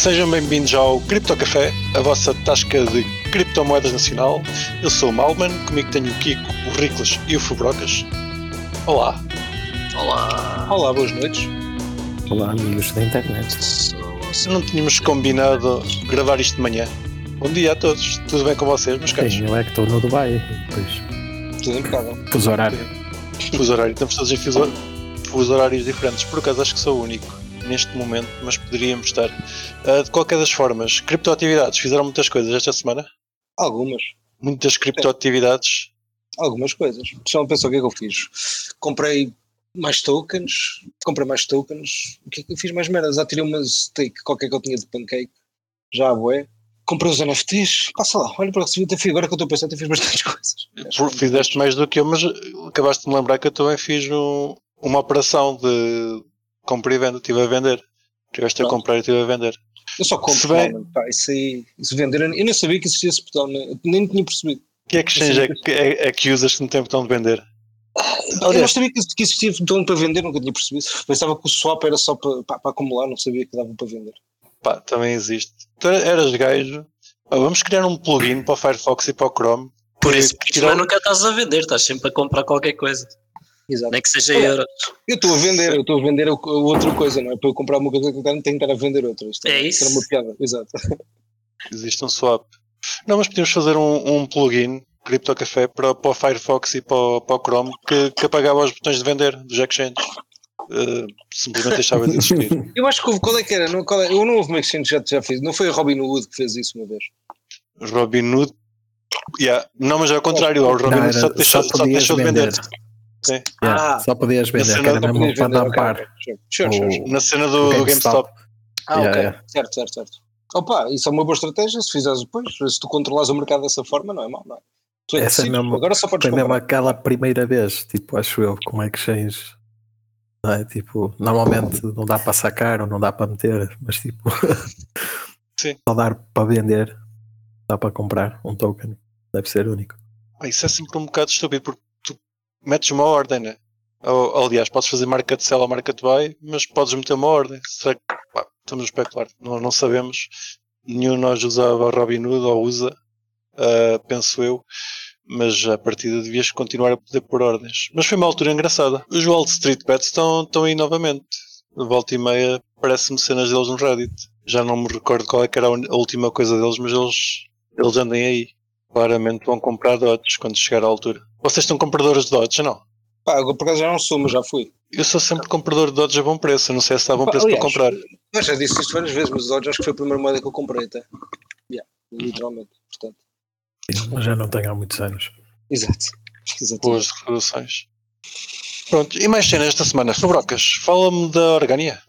Sejam bem-vindos ao Cripto Café, a vossa tasca de criptomoedas nacional. Eu sou o Malman, comigo tenho o Kiko, o Riclas e o Fubrocas. Olá. Olá. Olá, boas noites. Olá, amigos da internet. Não tínhamos combinado gravar isto de manhã. Bom dia a todos. Tudo bem com vocês, meus caros? Sim, eu é que estou no Dubai. Depois, Tudo impecável. fuso horário. Fuso horário. Estamos todos em fuso horários diferentes. Por acaso acho que sou o único neste momento, mas poderíamos estar. Ah, de qualquer das formas, criptoatividades fizeram muitas coisas esta semana. Algumas. Muitas criptoatividades. Algumas coisas. Só pensou o que é que eu fiz? Comprei mais tokens, comprei mais tokens. O que é que eu fiz mais merdas? Já tirei uma stake qualquer que eu tinha de pancake. Já a bué. Comprei os NFTs. Passa lá, olha para o que até agora que eu estou a pensar, até fiz bastantes coisas. Fizeste mais do que eu, mas acabaste de me lembrar que eu também fiz um- uma operação de compra e venda. Estive a vender. Tiveste a comprar e estive a vender. Eu só compro, Se bem- realmente, pá, isso aí, isso vender, eu nem sabia que existia esse botão, nem, nem tinha percebido. Que exchange é que, é, é que usas que não tem botão de vender? eu não Aliás, sabia que, existia botão para vender, nunca tinha percebido. Pensava que o swap era só para, para, para acumular, não sabia que dava para vender. pá, também existe. Tu eras gajo. Ah, vamos criar um plugin para o Firefox e para o Chrome. Por isso, que porque tirar- também nunca estás a vender, estás sempre a comprar qualquer coisa, Exato. nem que seja Olha, euros. Eu estou a vender, eu estou a vender o- outra coisa, não é? Para eu comprar uma coisa que eu tenho que estar a vender outra. Isto É isso. era uma piada, exato. Existe um swap. Não, mas podíamos fazer um, um plugin Crypto Café para, para o Firefox e para o, para o Chrome que, que apagava os botões de vender dos exchanges. Uh, simplesmente deixava de existir. Eu acho que houve, qual é que era? Não, qual é, eu não houve uma exchange já, já fiz, não foi a Robin Hood que fez isso uma vez. Robinhood. Yeah. Não, mas é ao contrário. O Não, Robinhood era- só, deixou, só deixou de vender. vender. Sim. Yeah, Ah. só podias vender, que era mesmo para vender, dar ok, par. ok, Sure, sure, sure. Na cena do, do GameStop. Ah, Yeah, ok. yeah. Certo, certo, certo. Opa, isso é uma boa estratégia se fizeres depois. Se tu controlas o mercado dessa forma, não é mau, não é? Tu é Essa mesmo- agora só podes Foi mesmo aquela primeira vez, tipo, acho eu, com exchange. Não é? Tipo, normalmente não dá para sacar ou não dá para meter, mas tipo, Sim. só dar para vender, dá para comprar um token, deve ser único. Ah, Isso é sempre um bocado estúpido porque metes uma ordem, né? Ou, aliás, podes fazer market sell ou market buy, mas podes meter uma ordem. Será que pá, estamos a especular? Não, não sabemos. Nenhum de nós usava Robinhood ou usa, ah, penso eu. Mas a partida devias continuar a poder pôr ordens. Mas foi uma altura engraçada. Os Wall Street Bets estão, estão aí novamente. De volta e meia parece-me cenas deles no Reddit. Já não me recordo qual é que era a última coisa deles, mas eles, eles andem aí. Claramente vão comprar Dodge quando chegar à altura. Vocês estão compradores de Dodge, não? Pá, agora por acaso já não sou, mas já fui. Eu sou sempre comprador de Dodge a bom preço. Eu não sei se está a bom Pá, preço aliás, para comprar. Eu já disse isto várias vezes, mas o Dodge acho que foi a primeira moeda que eu comprei até. Yeah, literalmente. Portanto, Mas já não tenho há muitos anos. exato. Boas reduções. Pronto, e mais cenas esta semana. Fabrocas, fala-me da Organia.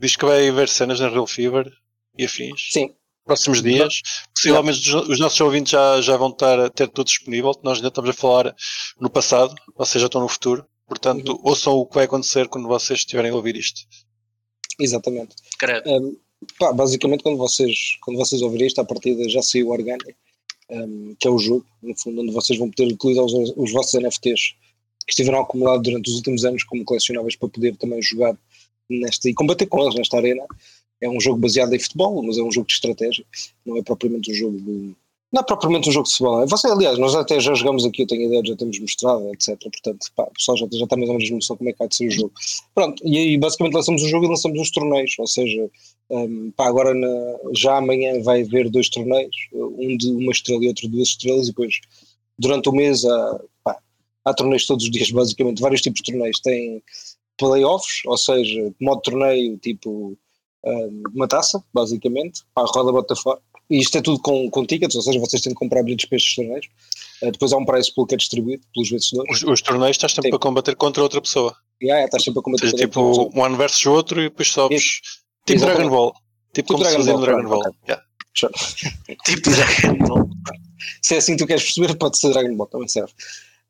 Diz que vai haver cenas na Real Fever e afins. Sim, Próximos dias. Possivelmente os, os nossos ouvintes já, já vão estar a ter tudo disponível. Nós ainda estamos a falar no passado, vocês já estão no futuro. Portanto, ouçam o que vai acontecer quando vocês estiverem a ouvir isto. exatamente. Credo. Um, pá, basicamente, quando vocês, quando vocês ouvirem isto, à partida já saiu o Organic, um, que é o jogo, no fundo, onde vocês vão poder utilizar os, os vossos NFTs que estiveram acumulados durante os últimos anos como colecionáveis para poder também jogar nesta e combater com eles nesta arena. É um jogo baseado em futebol, mas é um jogo de estratégia, não é propriamente um jogo de. Não é propriamente um jogo de futebol. é? Você, aliás, nós até já jogamos aqui, eu tenho ideia, já temos mostrado, etc. Portanto, pá, o pessoal já, já está mais ou menos noção como é que há de ser o jogo. Pronto, e aí basicamente lançamos o jogo e lançamos os torneios, ou seja, um, pá, agora na- já amanhã vai haver dois torneios, um de uma estrela e outro de duas estrelas, e depois durante o mês há, pá, há torneios todos os dias, basicamente, vários tipos de torneios. Tem playoffs, ou seja, modo torneio tipo um, uma taça, basicamente, pá, roda bota fora. E isto é tudo com, com tickets, ou seja, vocês têm de comprar bilhetes para estes torneios. Uh, depois há um price pool que é distribuído pelos vencedores. Os, os torneios estás sempre Sim. a combater contra outra pessoa. E ah, é, estás sempre a combater seja, com outra tipo, um ano versus o outro e depois sobes. Tipo Exatamente. Dragon Ball. Tipo como se Dragon fazia no Ball, Dragon Ball. Yeah. Tipo Dragon Ball. se é assim que tu queres perceber, pode ser Dragon Ball, também serve.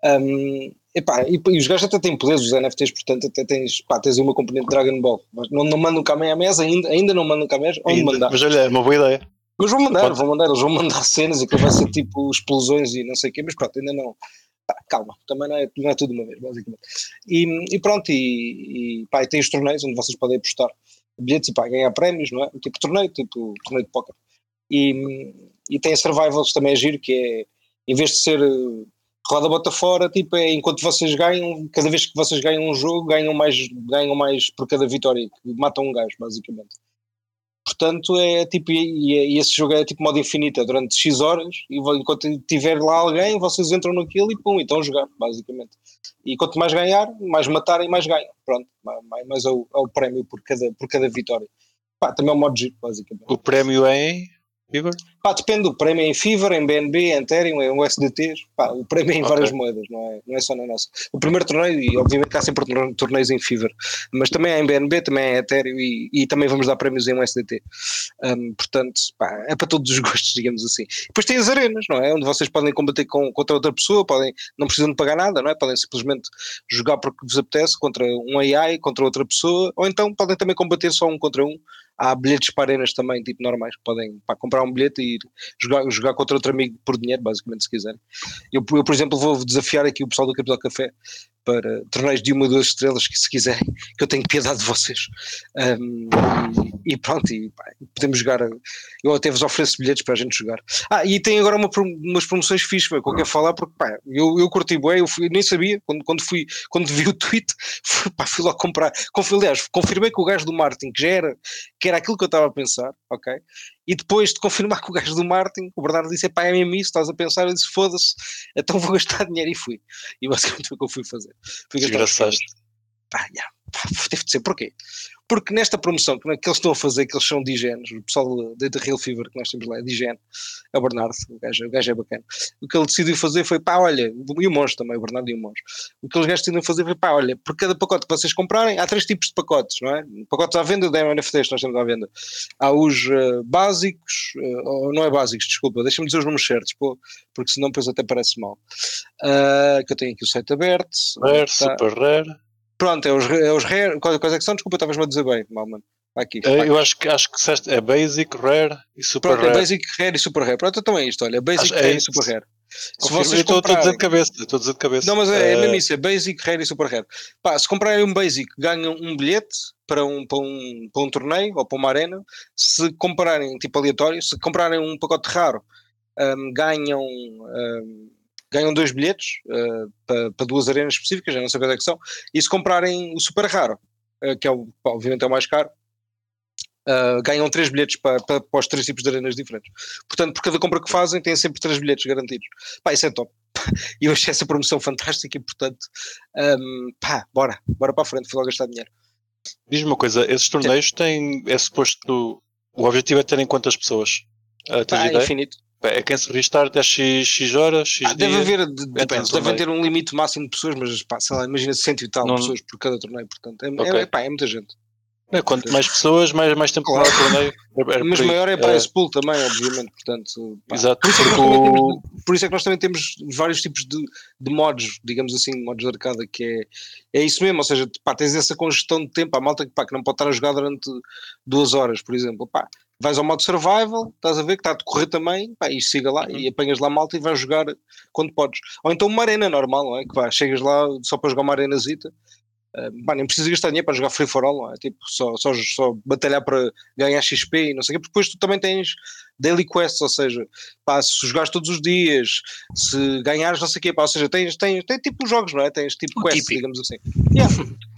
Um, epá, e, e os gajos até têm poderes, os NFTs, portanto, até tens, pá, tens uma componente de Dragon Ball. Mas não, não mandam cá à mesa, ainda, ainda não mandam cá à mesa, onde mandar. Mas olha, é uma boa ideia. Mas vão mandar, Pode- vão mandar, eles vão mandar cenas e que vai ser tipo explosões e não sei o quê, mas pronto, ainda não. Pá, calma, também não é, não é tudo uma vez, basicamente. E, e pronto, e, e pá, e tem os torneios onde vocês podem apostar bilhetes e pá, ganhar prémios, não é? Tipo torneio, tipo torneio de póquer. E, e tem survivals também a giro, que é, em vez de ser eh, roda bota fora, tipo, é enquanto vocês ganham, cada vez que vocês ganham um jogo, ganham mais, ganham mais por cada vitória, matam um gajo, basicamente. Portanto, é tipo, e, e esse jogo é tipo modo infinito, é durante X horas, e enquanto tiver lá alguém, vocês entram naquilo e pum, e estão a jogar, basicamente. E quanto mais ganhar, mais matarem, mais ganham. Pronto, mais, mais é, o, é o prémio por cada, por cada vitória. Pá, também é um modo giro, basicamente. O prémio é Igor? Pá, depende do prémio em Fever, em BNB, em Ethereum, em USDT, pá, o prémio é em Ok. várias moedas, não é, não é só na nossa. O primeiro torneio, e obviamente há sempre torne- torneios em Fever, mas também é em BNB, também é em Ethereum e, e também vamos dar prémios em USDT. Um, portanto, pá, é para todos os gostos, digamos assim. Depois tem as arenas, não é? Onde vocês podem combater com, contra outra pessoa, podem, não precisam de pagar nada, não é? Podem simplesmente jogar porque vos apetece contra um AI, contra outra pessoa, ou então podem também combater só um contra um. Há bilhetes para arenas também, tipo normais, podem pá, comprar um bilhete e ir jogar, jogar contra outro amigo por dinheiro, basicamente, se quiserem. Eu, eu, por exemplo, vou desafiar aqui o pessoal do Capital Café para torneios de uma ou duas estrelas, que se quiserem, que eu tenho piedade de vocês. Um, e, pronto, e, pá, podemos jogar. Eu até vos ofereço bilhetes para a gente jogar. Ah, e tem agora uma, umas promoções fixas, que eu quero falar, porque pá, eu, eu curti bué, eu fui- nem sabia, quando, quando, fui, quando vi o tweet, fui, pá, fui lá comprar. Aliás, confirmei com o gajo do Martin que já era, que era aquilo que eu estava a pensar, ok? E depois de confirmar com o gajo do Martin, o Bernardo disse: pá, é mesmo isso, estás a pensar? Eu disse: foda-se, então vou gastar dinheiro e fui. E basicamente foi o que eu fui fazer. Fui Desgraçaste. pá, já, pá, deve de ser, porquê? Porque nesta promoção que, que eles estão a fazer, que eles são de higiene, o pessoal da Real Fever que nós temos lá é de higiene, é o Bernardo, o gajo, o gajo é bacana. O que ele decidiu fazer foi, pá, olha, e o Monge também, o Bernardo e o Monge. O que eles gajos decidiram fazer foi, pá, olha, por cada pacote que vocês comprarem, há três tipos de pacotes, não é? Pacotes à venda da NFTs que nós temos à venda. Há os eh, básicos, eh, ou não é básicos, desculpa, deixa-me dizer os números certos, pô, porque senão depois até parece mal. Ah, que eu tenho aqui o site aberto. Rare, Tá. super rare. Pronto, é os, é os rare. Quais, é que são? Desculpa, estavas-me a dizer bem, mal, mano. Vai Aqui. Eh, vai. Eu acho que acho que disseste- é basic, rare e super Pronto, é rare. basic, rare e super rare. Pronto, então é isto, olha. Basic, Acho- é rare e isso. super rare. Se Confirmo, vocês eu estou estou a dizer de cabeça. Estou a dizer de cabeça. Não, mas é, é Eh, mesmo isso, é basic, rare e super rare. Pá, se comprarem um basic, ganham um bilhete para um, para, um, para um torneio ou para uma arena. Se comprarem, tipo aleatório, se comprarem um pacote raro, hum, ganham, hum, ganham dois bilhetes uh, para, para duas arenas específicas, já não sei quais é que são. E se comprarem o super raro, uh, que é o, obviamente é o mais caro, Uh, ganham três bilhetes para, para, para os três tipos de arenas diferentes. Portanto, por cada compra que fazem, têm sempre três bilhetes garantidos. Pá, isso é top. E eu achei essa promoção fantástica e, portanto, um, pá, bora, bora para a frente, fui lá gastar dinheiro. Diz-me uma coisa, esses torneios têm. É suposto. O objetivo é terem quantas pessoas? Uh, ideia? infinito. É quem se registrar até X, X horas, X Ah, deve haver, de- depende, ter um limite máximo de pessoas, mas pá, sei lá, imagina cento e tal Não- pessoas por cada torneio, portanto, é, Ok. é, pá, é muita gente. É, quanto mais pessoas, mais, mais tempo Claro. torneio. É- é mas maior é para esse pool também, obviamente, portanto, pá. Exato, Por isso, é que porque nós também o- temos, por isso é que nós também temos vários tipos de, de modos, digamos assim, modos de arcada, que é, é isso mesmo, ou seja, pá, tens essa congestão de tempo, há malta que, pá, que não pode estar a jogar durante duas horas, por exemplo, pá, vais ao modo survival, estás a ver que está a decorrer também, pá, e siga lá, e apanhas lá malta e vais jogar quando podes. Ou então uma arena normal, não é? Que vai, chegas lá só para jogar uma arenazita, Uh, nem precisa gastar dinheiro para jogar free for all, é? Tipo, só, só, só batalhar para ganhar XP e não sei o quê, porque depois tu também tens daily quests, ou seja, pá, se jogares todos os dias, se ganhares não sei o quê, pá, ou seja, tens, tens, tens tipo jogos, não é? Tens tipo O quests, típico. digamos assim. Yeah.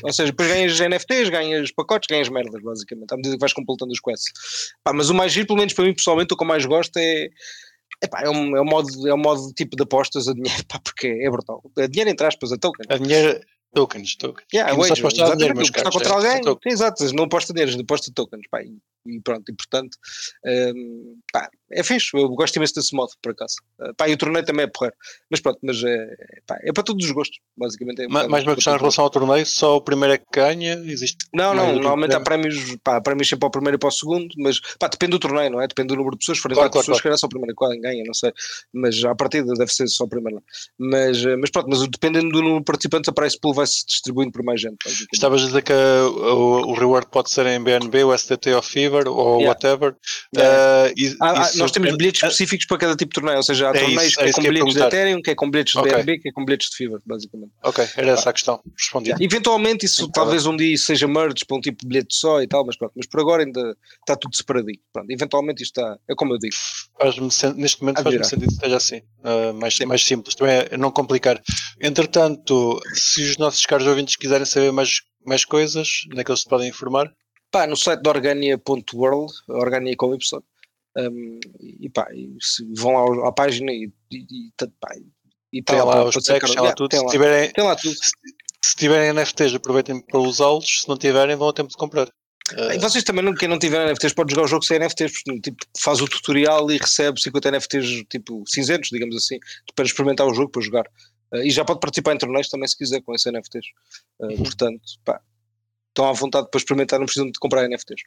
ou seja, depois ganhas NFTs, ganhas pacotes, ganhas merdas, basicamente, à medida que vais completando os quests. Pá, mas o mais giro, pelo menos para mim pessoalmente, o que eu mais gosto é. Epá, é, um, é, um modo, é um modo tipo de apostas a dinheiro, pá, porque é brutal. É dinheiro entre aspas, a token. a dinheiro. Tokens, tokens. Yeah, E não só apostar dinheiro, meus caros, contra é, alguém, token. exato, não aposta dinheiro, aposta tokens, pá, e, e pronto, e portanto, hum, pá, é fixe, eu gosto imenso desse modo, por acaso. Uh, pá, e o torneio também é porreiro, mas pronto, mas é, pá, é para todos os gostos, basicamente. É um Ma- bocado Mais uma questão em relação ao torneio, só o primeiro é que ganha, existe. Não, não, que normalmente há prémio. prémios, pá, há prémios sempre para o primeiro e para o segundo, mas pá, depende do torneio, não é? Depende do número de pessoas, se forem Claro, claro, pessoas, claro. só o primeiro qual ganha, não sei, mas à partida deve ser só o primeiro. Mas, eh, mas pronto, mas dependendo do número de participantes, a price pool vai vai-se distribuindo por mais gente. Estavas a dizer que uh, o, o reward pode ser em BNB, o STT ou Fever ou Yeah. whatever. Yeah. Uh, e- Ah, ah, isso- nós temos bilhetes específicos para cada tipo de torneio, ou seja, há É torneios é que é isso com que ia bilhetes de. Ethereum, que é com bilhetes de Ok. BNB, que é com bilhetes de Fever, basicamente. Ok, era essa a questão. Respondido. Eventualmente isso Então, talvez um dia seja merge para um tipo de bilhete só e tal, mas pronto, mas por agora ainda está tudo separadinho. Pronto, eventualmente isto está, é como eu digo. Neste momento faz-me sentido que esteja assim. uh, mais, Sim. mais simples. Também é não complicar. Entretanto, se os nossos caros ouvintes quiserem saber mais, mais coisas, onde é que eles se podem informar? Pá, no site da Organia.world, Organia com Y, um, e pá, se vão lá ao- à página e, e, e, pá, e Tem lá para- os sacar- tem lá tudo. Tem Se lá, tiverem, tem lá tudo. se tiverem NFTs, aproveitem para usá-los. Se não tiverem, vão a tempo de comprar. Uh, E vocês também, não- quem não tiver NFTs, pode jogar o jogo sem NFTs, porque tipo, faz o tutorial e recebe 50 NFTs tipo cinzentos, digamos assim, para experimentar o jogo, para jogar. Uh, e já pode participar em torneios também se quiser com esses NFTs. Uh, Uhum. Portanto, pá, estão à vontade para experimentar, não precisam de comprar NFTs.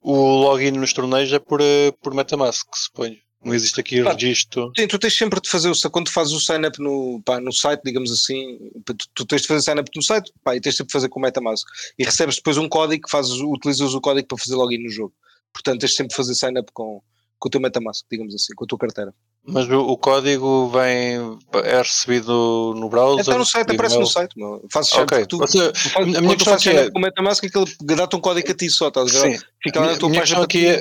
O login nos torneios é por, uh, por Metamask, suponho. Não existe aqui Pá, registro. Sim, tu tens sempre de fazer, o, quando fazes o sign-up no, pá, no site, digamos assim, tu, tu tens de fazer sign-up no site pá, e tens sempre de fazer com o Metamask. E recebes depois um código que fazes, utilizas o código para fazer login no jogo. Portanto, tens sempre de fazer sign-up com, com o teu Metamask, digamos assim, com a tua carteira. Mas o, o código vem, é recebido no browser? Então no site, aparece no site. meu. Fazes Ok. sign-up, tu, Você- tu a minha questão aqui é- com o Metamask, aquele dá-te um código a ti só, estás a ver? Sim. Fica lá A na tua minha página aqui é-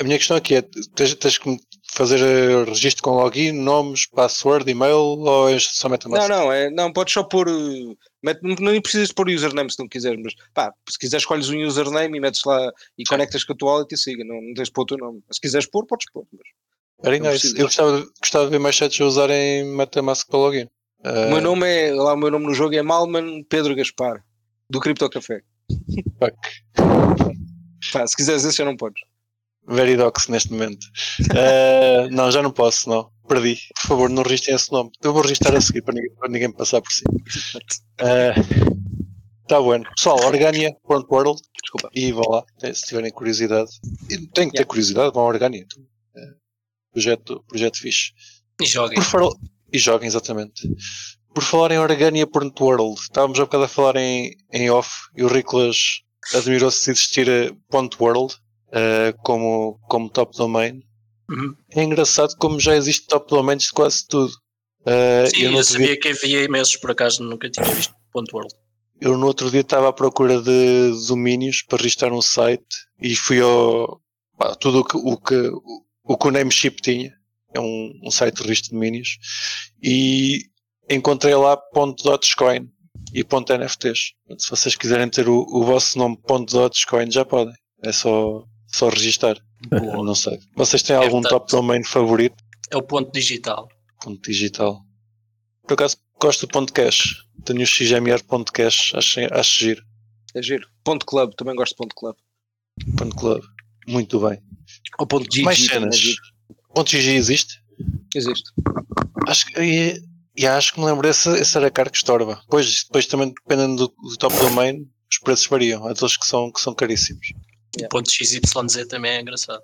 A minha questão aqui é: tens, tens que fazer eh, registro com login, nomes, password, e-mail ou é só Metamask? Não, não, é, não, podes só pôr. não, nem precisas pôr username se não quiseres, mas pá, se quiseres escolhes um username e metes lá e conectas com a tua wallet e siga, não, não tens de pôr o teu nome. Se quiseres pôr, podes pôr. Mas, Very não nice. Eu gostava, de- gostava de ver mais sites a usarem Metamask para login. O Eh, meu nome é, lá o meu nome no jogo é Malman Pedro Gaspar, do Cripto Café. fuck. Pá, se quiseres esse já não podes. Veridox neste momento. Eh, não, já não posso, não. Perdi. Por favor, não registrem esse nome. Eu vou registrar a seguir para ninguém, para ninguém passar por cima. Está bueno. Pessoal, organia.world Desculpa. e vão lá, se tiverem curiosidade. Tem que ter Yeah. curiosidade, vão ao Organia. Eh, projeto, projeto fixe. E joguem. E joguem, exatamente. Por falar em Organia.world, estávamos há bocado a falar em, em off e o Riclas admirou-se de existir a ponto .world eh, como, como top domain. Uhum. É engraçado como já existe top domains de quase tudo. Eh, Sim, eu, eu outro dia, sabia que havia imensos, por acaso nunca tinha visto ponto .world. eu no outro dia estava à procura de domínios para registrar um site e fui ao pá, tudo o que o, que, o, que o Nameship tinha. É um, um site de registro de domínios e encontrei lá .dogecoin e .nfts. Se vocês quiserem ter o, o vosso nome .dogecoin já podem. É só, só registar. Boa. Não sei. Vocês têm algum Portanto- top domain favorito? É o ponto digital. Ponto digital. Por acaso gosto do ponto cash. Tenho o xmr.cash, acho, acho giro. É giro. Ponto Club, também gosto de Ponto Club. Ponto club. Muito bem. Ou Ponto GG. Mais cenas. giro. Ponto GG existe? Existe. Acho que, e, e acho que me lembro, esse, esse era caro que estorba. Depois, depois também, dependendo do, do top domain, os preços variam. Há aqueles que são, que são caríssimos. Yeah. O ponto XYZ também é engraçado.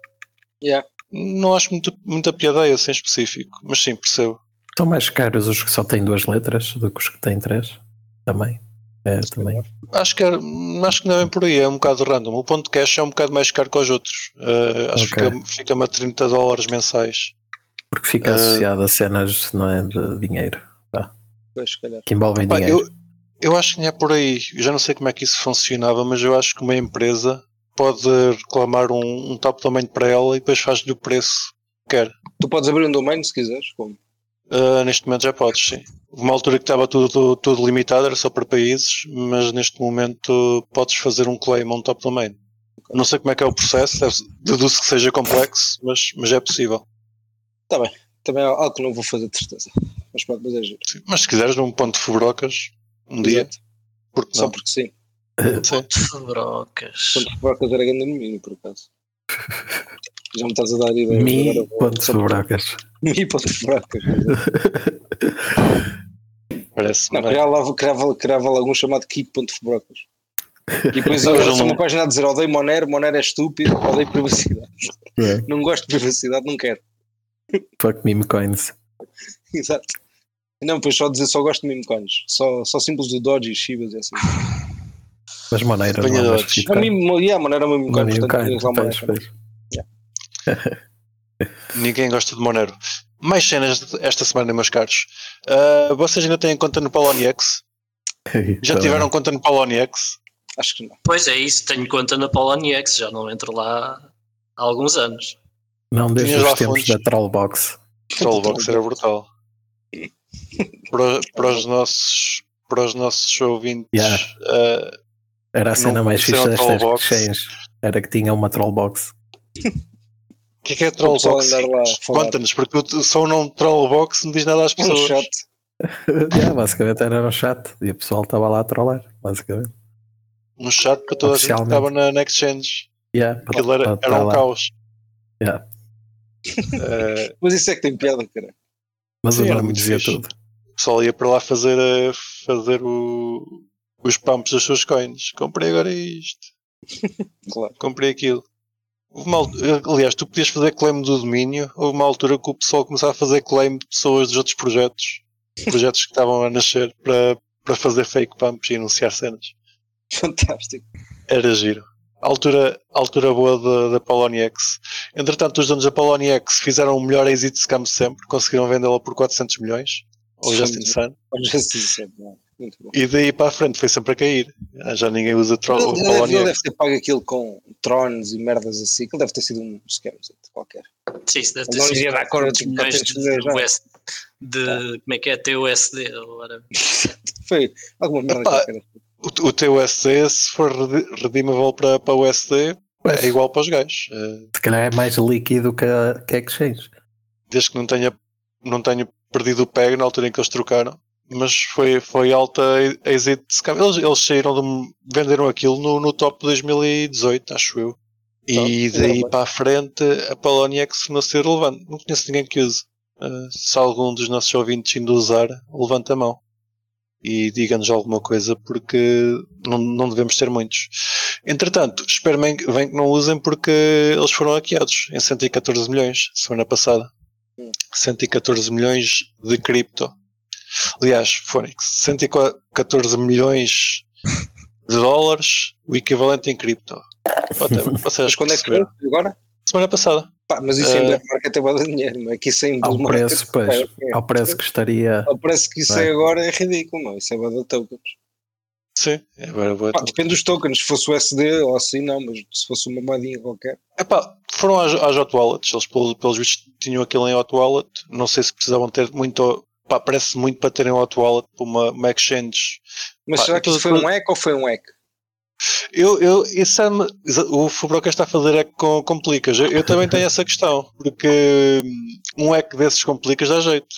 Yeah. Não acho muito, muita piada esse em específico, mas sim, percebo. Estão mais caros os que só têm duas letras do que os que têm três? Também. É, também. Acho que, é- acho que não é por aí, é um bocado random. O ponto cash é um bocado mais caro que os outros. Eh, acho Ok. que fica- fica-me a 30 dólares mensais. Porque fica Ah. associado a cenas não é, de dinheiro, Pois, se calhar. que envolvem Pá, dinheiro. eu, eu acho que não é por aí. Eu já não sei como é que isso funcionava, mas eu acho que uma empresa pode reclamar um, um top domain para ela e depois faz-lhe o preço que quer. Tu podes abrir um domain se quiseres. Como? Uh, neste momento já podes, sim. Uma altura que estava tudo, tudo limitado, era só para países, mas neste momento podes fazer um claim a um top domain. Não sei como é que é o processo, deduzo que seja complexo, mas, mas é possível. Também é algo que não vou fazer de certeza. Mas pronto, mas é giro. Sim. Mas se quiseres num ponto de fubrocas, um dia, Exato. porque Só não? porque sim. Sim. Brocas. Ponto de brocas era grande no mínimo, por acaso. Já me estás a dar ideia. Mi Agora ponto brocas. Mi ponto de brocas. Parece Não, criava, lá- criava, criava algum chamado Keep ponto de brocas. E depois eu sou uma página a dizer odeio Monero, Monero é estúpido, odeio privacidade. É. Não gosto de privacidade, não quero. Fuck meme coins. Exato. Não, pois só dizer só gosto de meme coins. Só, só símbolos do Dodge e Shibas e assim. Mas maneiras não andas A mim, yeah, era uma meme coin. Portanto, Ninguém gosta de Monero. Mais cenas esta semana, meus caros. Ah, vocês ainda têm conta no Poloniex? Já Então, tiveram conta no Poloniex? Acho que não. Pois é isso, tenho conta na Poloniex, já não entro lá há alguns anos. Não, desde Tinhas os tempos da Trollbox. Trollbox era brutal. Para, para os nossos, para os nossos ouvintes, Yeah. ah, Era a cena mais fixe conheceram destas Trollbox? exchanges. Era que tinha uma Trollbox. o que é que é Trollbox? Conta-nos, porque o- só o nome Trollbox não diz nada às É um pessoas. chat. yeah, basicamente era um chat e o pessoal estava lá a trollar. Basicamente. Um chat para toda a gente que estava na, na Exchange. Yeah, para- Aquilo era, era um lá. caos. Yeah. Ah, Mas isso é que tem piada, cara. Mas Sim, o era nome muito dizia fixe. tudo. o pessoal ia para lá fazer, eh, fazer o, os pumps das suas coins. Comprei agora isto, Claro. comprei aquilo. Uma al- aliás, tu podias fazer claim do domínio. Houve uma altura que o pessoal começava a fazer claim de pessoas dos outros projetos, projetos que estavam a nascer para, para fazer fake pumps e anunciar cenas. Fantástico. Era giro. A altura, a altura boa da, da Poloniex. Entretanto, os donos da Poloniex fizeram o melhor exit scam sempre. Conseguiram vendê-la por 400 milhões. Ou. Justin Sun. Olha, já se não. E daí para a frente foi sempre a cair. Ah, Já ninguém usa tro- Ele, o ele deve, ele deve ter pago aquilo com trones e merdas assim, que ele deve ter sido um scam qualquer. Sim, isso deve ter Não sido iria dar conta de milhões 400 de, de como é que é TUSD agora. Foi alguma merda Epá, qualquer. O, o teu USD, se for redeemable para, para o USD, Pois. é igual para os gajos. Eh, Se calhar é mais líquido que a, que a exchange. desde que não tenha, não tenha perdido o PEG na altura em que eles trocaram. Mas foi, foi alta exit scam. Eles, eles saíram de, venderam aquilo no, no top de 2018, acho eu. E Top, daí para a frente a Poloniex não ser relevante. Não conheço ninguém que use. Eh, se algum dos nossos ouvintes ainda usar, levanta a mão. E diga-nos alguma coisa porque não, não devemos ter muitos. Entretanto, espero bem, que- bem que não usem porque eles foram hackeados em 114 milhões semana passada. Hum. 114 milhões de cripto. Aliás, foram 114 milhões de dólares, o equivalente em cripto. Vocês Mas quando é que foi? Agora? Semana passada. Pá, mas isso Eh, em bear market é de dinheiro, não é? Que isso em Ao preço, market, pois. pá, é- Ao preço que estaria. Ao preço que isso é? é agora é ridículo, não. Isso é de tokens. Sim, é agora vou Pá, depende dos tokens. Se fosse o SD ou assim, não. Mas se fosse uma moedinha qualquer. Epá, foram às, às hot wallets, eles pelos, pelos vistos tinham aquilo em hot wallet, não sei se precisavam ter muito, pá, parece muito para terem hot wallet para uma, uma exchange. Mas Pá, será que isso foi um hack ou foi um hack? Eu, eu, isso é, o Fubroca está a fazer é com complicas, eu, eu também tenho essa questão, porque hum, um hack desses complicas dá jeito.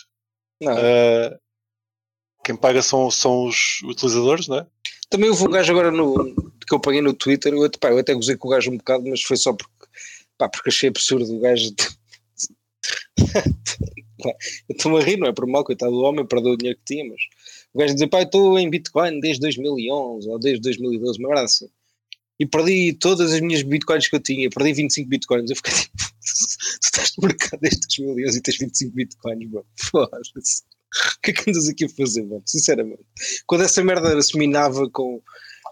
Ah, quem paga são, são os utilizadores, não é? Também houve um gajo agora no, que eu paguei no Twitter, eu, até- pá, eu até gozei com o gajo um bocado, mas foi só porque, pá, porque achei absurdo o gajo. Pá, eu estou-me a rir, não é por mal, coitado do homem, perdeu o dinheiro que tinha, mas o gajo dizer, pá, estou em Bitcoin desde 2011 ou desde 2012, uma verdade assim. E perdi todas as minhas bitcoins que eu tinha, perdi 25 bitcoins. Eu fiquei tipo, tu estás no mercado desde 2011 e tens 25 bitcoins, bro. Foda-se. O que é que andas aqui a fazer, mano? Sinceramente. Quando essa merda se minava com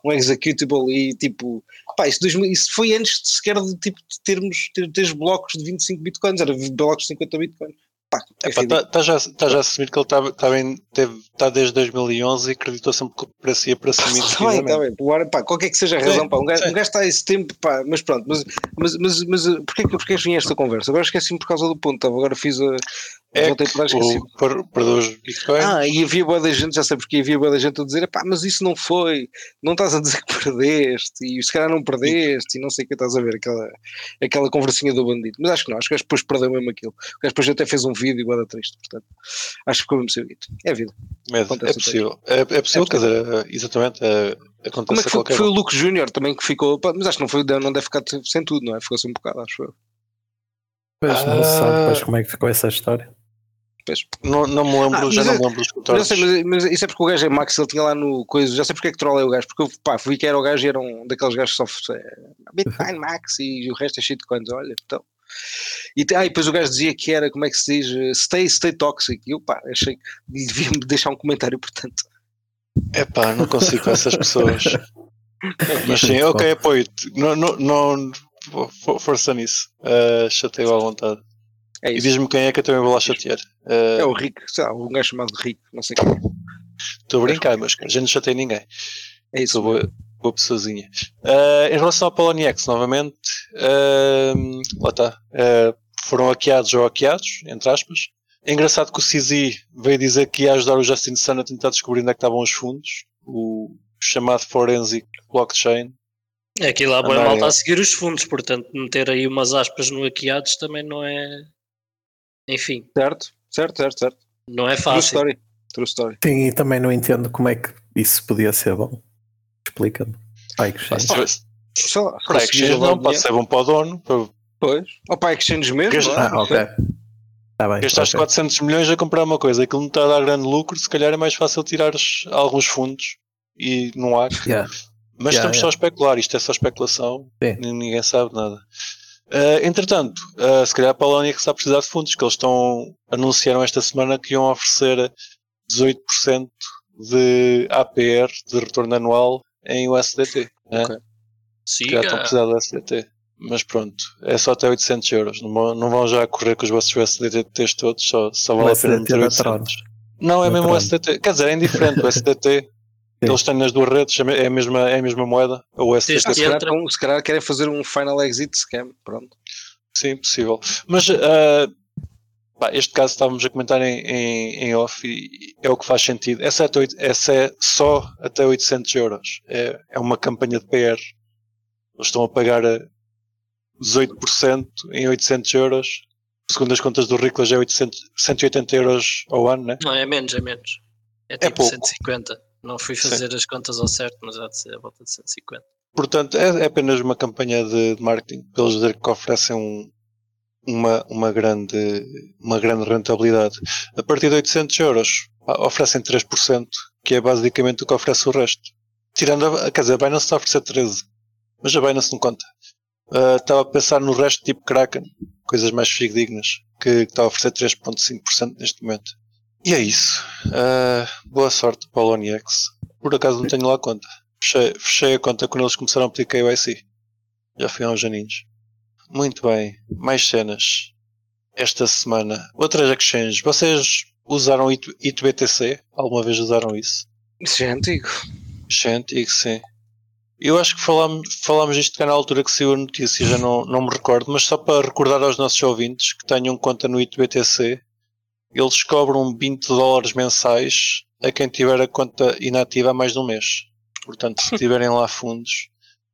um executable e tipo, pá, isso, 2000 isso foi antes de sequer de, tipo, de termos ter, teres blocos de 25 bitcoins, era blocos de 50 bitcoins. Pá, é ridículo. tá já, tá já a assumir que ele está tá bem, teve, tá desde 2011 e acreditou sempre que o preço ia para cima Está bem, está bem. Pá, qualquer que seja a razão, Sim, pá, um gajo, um gajo está a esse tempo, pá, mas pronto, mas, mas, mas, mas porquê, porquê que vinha esta conversa? Agora esqueci-me por causa do ponto, tava, agora fiz a. É voltei para esqueci. per- perdeu os bitcoins. Ah, e havia boa da gente, já sei porque havia boa da gente a dizer, pá, mas isso não foi, não estás a dizer que perdeste, e se calhar não perdeste, e não sei o que estás a ver, aquela, aquela conversinha do bandido. Mas acho que não, acho que o gajo depois perdeu mesmo aquilo. O gajo depois até fez um vídeo e boa da triste, portanto, acho que ficou mesmo seguido. É a vida. Medo. acontece É possível. É, é possível, quer dizer, é, exatamente, é, acontece Como é que foi, qualquer foi o. Luke Júnior também que ficou, pá, mas acho que não, foi, não deve ficar sem tudo, não é? Ficou sem um bocado, acho eu. Pois, não se sabe Ah. depois como é que ficou essa história. Pois. Não, não me lembro, Ah, já mas não é- me lembro dos Mas, escutores. sei, mas, mas isso é porque o gajo é Max, ele tinha lá no coisa, já sei porque é que trollei o gajo, porque eu pá, vi que era o gajo e era um daqueles gajos que só é, Bitcoin Max e o resto é shitcoins, olha, então E, ah, e depois o gajo dizia que era, como é que se diz, eh, stay, stay toxic. E eu pá, achei que devia-me deixar um comentário, portanto. Epá, não consigo com essas pessoas. Mas sim, ok, apoio-te. Não, não, não, for- força nisso. Uh, chateio à vontade. É E diz-me quem é que eu também vou lá chatear. É Uh, o Rico, sei lá, um gajo chamado Rico, não sei quem. Estou a brincar, meus caros. Já não chatei ninguém. É isso. Sou boa, pessoazinha. Uh, em relação ao Poloniex, novamente, uh, lá está. Uh, foram hackeados ou hackeados, entre aspas. É engraçado que o CZ veio dizer que ia ajudar o Justin Sun a tentar descobrir onde é que estavam os fundos. O chamado Forensic Blockchain. Aquilo lá, boa Andar malta em- a seguir os fundos, portanto, meter aí umas aspas no hackeados também não é. Enfim, Certo, certo, certo, certo. não é True fácil. story. True story. Sim, e também não entendo como é que isso podia ser bom. Explica-me. Ai, que cheio. lá, Para Exchange não, pode ser bom para o dono. para- Pois. Ou para exchange mesmo. Lá, Ah, ok. Está bem. Gastaste ok. 400 milhões a comprar uma coisa, aquilo não está a dar grande lucro, se calhar é mais fácil tirar alguns fundos e não há. Yeah. Mas Yeah, estamos só a especular, isto é só especulação, Sim. ni- ninguém sabe nada. Ah, entretanto, ah, se calhar a Polónia que está a precisar de fundos, que eles estão, anunciaram esta semana que iam oferecer 18% de APR, de retorno anual, em USDT. né? Ok. Se calhar estão a Siga. precisar do USDT. Mas pronto, é só até 800 euros. Não vão, não vão já correr com os vossos USDTs todos, só, só vale a pena meter da 800. Tron. Não, é Da mesmo o USDT. Quer dizer, é indiferente. O USDT, eles têm nas duas redes, é é a mesma, é a mesma moeda. O USDT, Este Ah, se, calhar, se calhar querem fazer um final exit scam. Pronto. sim, possível. Mas ah, pá, este caso estávamos a comentar em, em, em off e é o que faz sentido. Essa é, até essa é só até 800 euros. É, é uma campanha de PR. Eles estão a pagar a 18% em 800 euros. Segundo as contas do Riclas, é 800, 180 euros ao ano, né? Não, é menos, é menos. É tipo pouco. 150. Não fui fazer as contas ao certo, mas há de ser a volta de 150. Portanto, é, é apenas uma campanha de, de marketing para eles dizer que oferecem um- uma, uma, grande, uma grande rentabilidade. A partir de 800 euros, pá, oferecem 3%, que é basicamente o que oferece o resto. Tirando a, quer dizer, a Binance está a oferecer 13%, mas a Binance não conta. Ah, estava a pensar no resto, tipo Kraken, coisas mais fidedignas, que está a oferecer 3,5% neste momento. E é isso. Ah, boa sorte para o. Por acaso não tenho lá conta. Fechei, fechei a conta quando eles começaram a pedir KYC. Já fui há uns aninhos. Muito bem. Mais cenas. Esta semana. Outras exchanges. Vocês usaram IT- ITBTC? Alguma vez usaram isso? Isso é antigo. Isso é antigo, sim. Eu acho que falámos, falámos isto cá na altura que saiu a notícia, já não, não me recordo, mas só para recordar aos nossos ouvintes que tenham conta no ITBTC, eles cobram 20 dólares mensais a quem tiver a conta inativa há mais de um mês. Portanto, se tiverem lá fundos,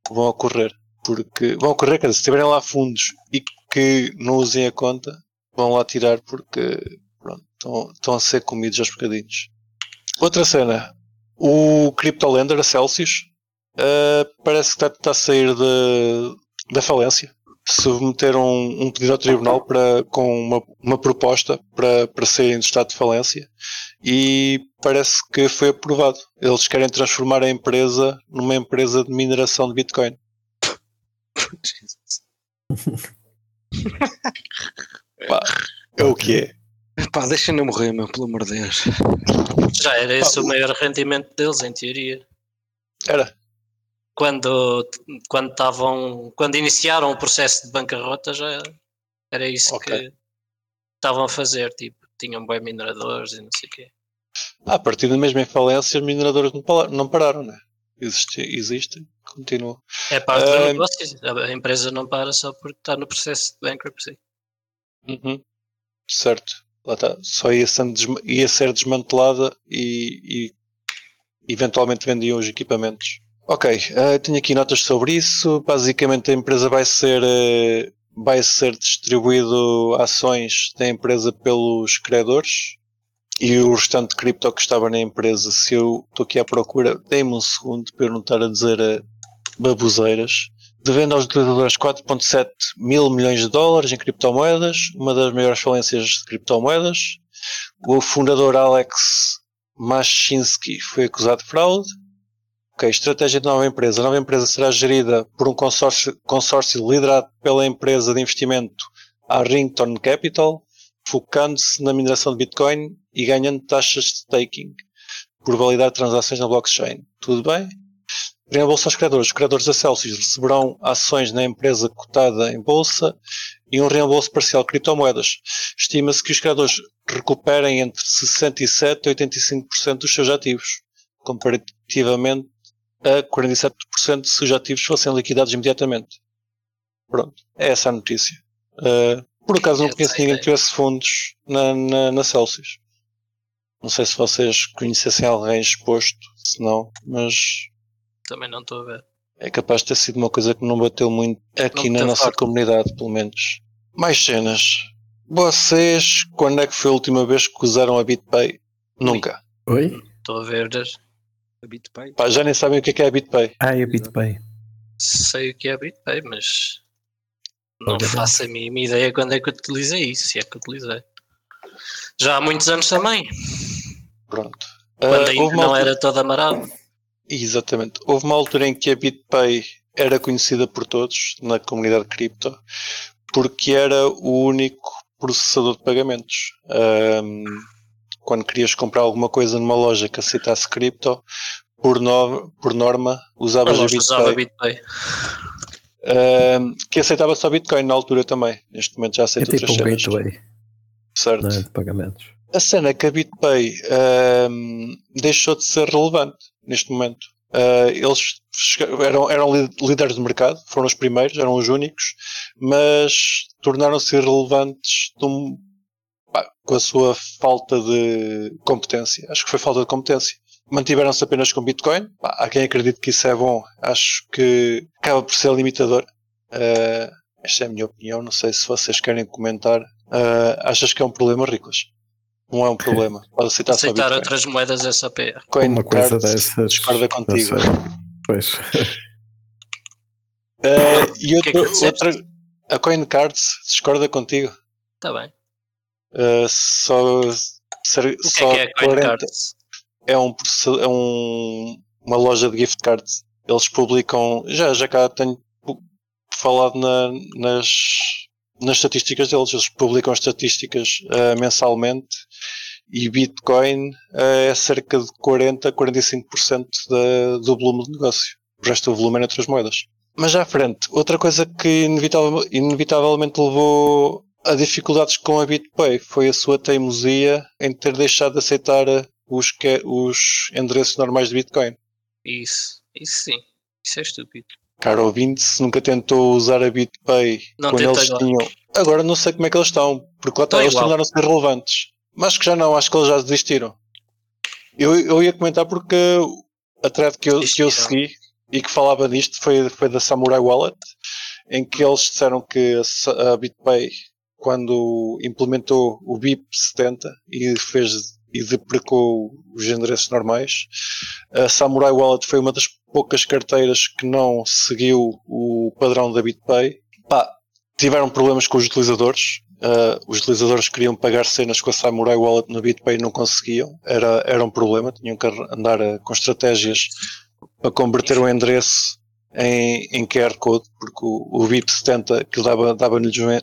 vão ocorrer. Porque vão ocorrer, quer dizer, se tiverem lá fundos e que não usem a conta, vão lá tirar porque estão, estão a ser comidos aos bocadinhos. Outra cena, o CryptoLender, a Celsius, uh, parece que está, está a sair de- da falência. Submeteram um, um pedido ao tribunal para, com uma, uma proposta para, para saírem do estado de falência e parece que foi aprovado. Eles querem transformar a empresa numa empresa de mineração de Bitcoin. Pá, é o que é. Pá, deixem-me morrer, meu, pelo amor de Deus. Já era esse Pá, o o- maior rendimento deles, em teoria. Era. Quando, quando, estavam, quando iniciaram o processo de bancarrota, já era isso Ok. que estavam a fazer. Tipo, tinham bem mineradores e não sei o quê. A partir da mesma falência, os mineradores não pala- não pararam, né? Existe, existem, continuam. É parte Ah, do negócio. A empresa não para só porque está no processo de bankruptcy. Uhum. Certo. Lá está. Só ia, sendo ia ser desmantelada e, e eventualmente vendiam os equipamentos. Ok, eh, tenho aqui notas sobre isso. Basicamente a empresa vai ser eh, vai ser distribuído ações da empresa pelos credores e o restante cripto que estava na empresa. Se eu estou aqui à procura, dei-me um segundo para eu não estar a dizer eh, baboseiras. Devendo aos utilizadores 4,7 mil milhões de dólares em criptomoedas, uma das maiores falências de criptomoedas. O fundador Alex Mashinsky foi acusado de fraude. Ok, estratégia de nova empresa. A nova empresa será gerida por um consórcio, consórcio liderado pela empresa de investimento à Rington Capital, focando-se na mineração de Bitcoin e ganhando taxas de staking por validar transações na blockchain. Tudo bem? Reembolso aos criadores. Os criadores da Celsius receberão ações na empresa cotada em bolsa e um reembolso parcial de criptomoedas. Estima-se que os criadores recuperem entre 67% e 85% dos seus ativos, comparativamente a 47% se os ativos fossem liquidados imediatamente. Pronto, é essa a notícia. Uh, por acaso não conheço ninguém que tivesse fundos na, na, na Celsius. Não sei se vocês conhecessem alguém exposto, se não, mas. Também não estou a ver. É capaz de ter sido uma coisa que não bateu muito aqui na nossa forte. comunidade, pelo menos. Mais cenas. Vocês, quando é que foi a última vez que usaram a BitPay? Nunca. Oi? Estou a ver. A BitPay? Pá, já nem sabem o que é, que é a BitPay. Ah, é a BitPay. Sei o que é a BitPay, mas não faço a mínima ideia quando é que utilizei isso, se é que utilizei. Já há muitos anos também. Pronto. Quando uh, ainda não altura... era todo amarado. Exatamente. Houve uma altura em que a BitPay era conhecida por todos na comunidade cripto porque era o único processador de pagamentos. Um, quando querias comprar alguma coisa numa loja que aceitasse cripto, por, no, por norma usavas a, a BitPay. Usava BitPay. Um, que aceitava só Bitcoin na altura também. Neste momento já aceita é tipo outras um cenas. gateway. Certo. É, de pagamentos. A cena é que a BitPay um, deixou de ser relevante neste momento. Uh, eles eram, eram líderes de mercado, foram os primeiros, eram os únicos, mas tornaram-se irrelevantes um, pá, com a sua falta de competência. Acho que foi falta de competência. Mantiveram-se apenas com Bitcoin. Pá, há quem acredite que isso é bom. Acho que acaba por ser limitador. Uh, esta é a minha opinião. Não sei se vocês querem comentar. Uh, achas que é um problema, Ricos? Não é um problema. Pode aceitar, aceitar outras moedas SAP. Coin Uma coisa dessas. Discorda contigo. Pois. Uh, e outro, que é que outra, a CoinCards discorda contigo. Está bem. Uh, só ser, o que só é, que é 40 é, um, é um, uma loja de gift cards. Eles publicam, já, já cá tenho falado na, nas, nas estatísticas deles, eles publicam estatísticas uh, mensalmente e Bitcoin uh, é cerca de 40, 45% da, do volume de negócio. O resto do volume é noutras moedas. Mas já à frente, outra coisa que inevitavel, inevitavelmente levou a dificuldades com a BitPay foi a sua teimosia em ter deixado de aceitar os, que, os endereços normais de Bitcoin. Isso, isso sim. Isso é estúpido. Caro ouvinte, se nunca tentou usar a BitPay não quando eles agora. tinham. Agora não sei como é que eles estão, porque lá está, eles tornaram-se relevantes. Mas que já não, acho que eles já desistiram. Eu, eu ia comentar porque a thread que eu, que eu segui e que falava disto foi, foi da Samurai Wallet, em que eles disseram que a, a BitPay, quando implementou o BIP 70 e fez e deprecou os endereços normais, a Samurai Wallet foi uma das poucas carteiras que não seguiu o padrão da BitPay. Pá, tiveram problemas com os utilizadores. Uh, os utilizadores queriam pagar cenas com a Samurai Wallet no BitPay e não conseguiam. Era, era um problema. Tinham que andar uh, com estratégias para converter o endereço em, em QR Code, porque o, o BIP70 que dava-lhes dava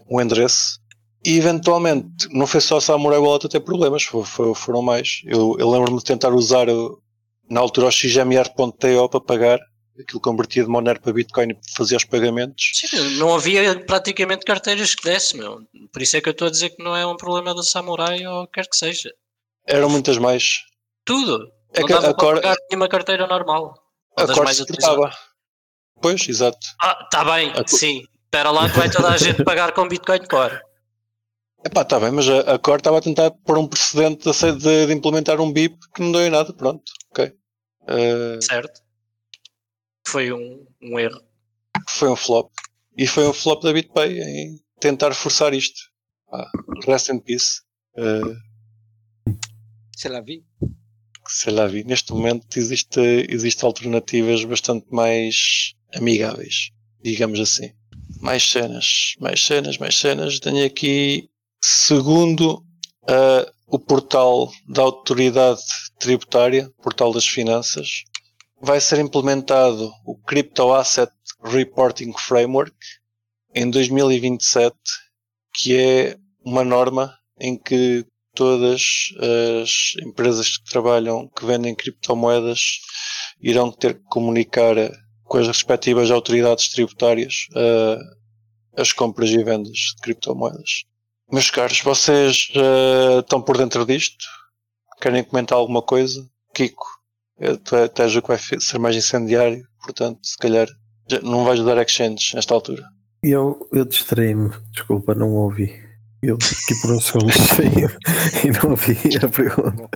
um endereço. E eventualmente, não foi só Samurai Wallet a ter problemas, foram mais. Eu, eu lembro-me de tentar usar na altura o XMR.to para pagar, aquilo convertia de Monero para Bitcoin e fazia os pagamentos. Sim, não havia praticamente carteiras que desse, meu. Por isso é que eu estou a dizer que não é um problema da Samurai ou quer que seja. Eram muitas mais. Tudo. É não que dava a cor... pagar nenhuma carteira normal. A cor estava. Pois, exato. Ah, está bem, a sim. Espera lá que vai toda a gente pagar com Bitcoin Core. Epá, está bem, mas a, a Core estava a tentar pôr um precedente de, de, de, implementar um BIP que não deu em nada, pronto, ok. Uh... Certo. Foi um, um erro. Foi um flop. E foi um flop da BitPay em tentar forçar isto. Ah, rest in peace. Uh... Se lá vi. Se lá vi. Neste momento existe, existe alternativas bastante mais amigáveis, digamos assim. Mais cenas, mais cenas, mais cenas. Tenho aqui Segundo uh, o portal da Autoridade Tributária, portal das Finanças, vai ser implementado o Crypto Asset Reporting Framework em 2027, que é uma norma em que todas as empresas que trabalham, que vendem criptomoedas, irão ter que comunicar com as respectivas autoridades tributárias uh, as compras e vendas de criptomoedas. Meus caros, vocês uh, estão por dentro disto? Querem comentar alguma coisa? Kiko, tu o que vai ser mais incendiário, portanto, se calhar não vais dar exchange nesta altura. Eu, eu distraí-me, desculpa, não ouvi. Eu aqui por um segundo e não ouvi a pergunta.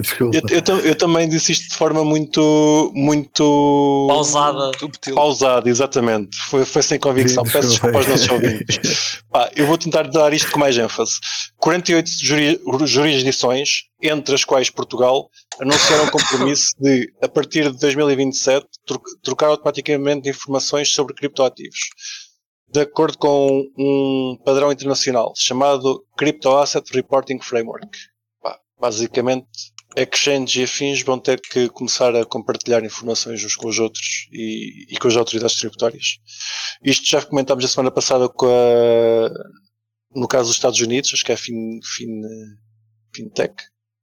Desculpa. Eu, eu, eu, também disse isto de forma muito. muito. pausada. Pausada, exatamente. Foi, foi sem convicção. Peço desculpa aos nossos ouvintes. Pá, eu vou tentar dar isto com mais ênfase. 48 juri, jurisdições, entre as quais Portugal, anunciaram o compromisso de, a partir de 2027, trocar automaticamente informações sobre criptoativos de acordo com um padrão internacional chamado Crypto Asset Reporting Framework. basicamente, exchanges e afins vão ter que começar a compartilhar informações uns com os outros e, e com as autoridades tributárias. Isto já comentámos a semana passada com a, no caso dos Estados Unidos, acho que é fin, fin, FinTech.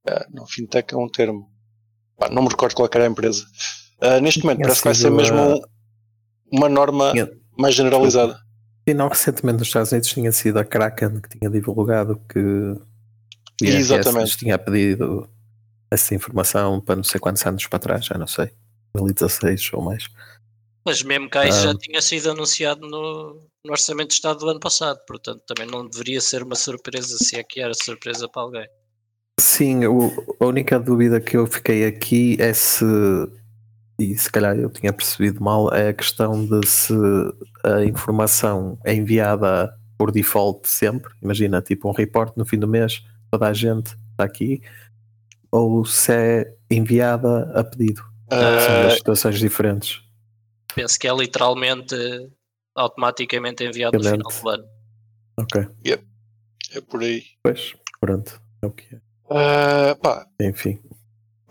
Ah, não, FinTech é um termo. não me recordo qual era a empresa. Uh, neste momento parece que vai ser mesmo uma norma mais generalizada. E não recentemente nos Estados Unidos tinha sido a Kraken que tinha divulgado que o IRS tinha pedido essa informação para não sei quantos anos para trás, já não sei, 2016 ou mais. Mas mesmo cá isso ah, já tinha sido anunciado no, no Orçamento de Estado do ano passado, portanto também não deveria ser uma surpresa, se é que era surpresa para alguém. Sim, o, a única dúvida que eu fiquei aqui é se e se calhar eu tinha percebido mal, é a questão de se a informação é enviada por default sempre, imagina, tipo um report no fim do mês, toda a gente está aqui, ou se é enviada a pedido. Uh, São duas situações diferentes. Penso que é literalmente automaticamente enviado no final do ano. Ok. Yep. É por aí. Pois, pronto, é o que é. Uh, pá. Enfim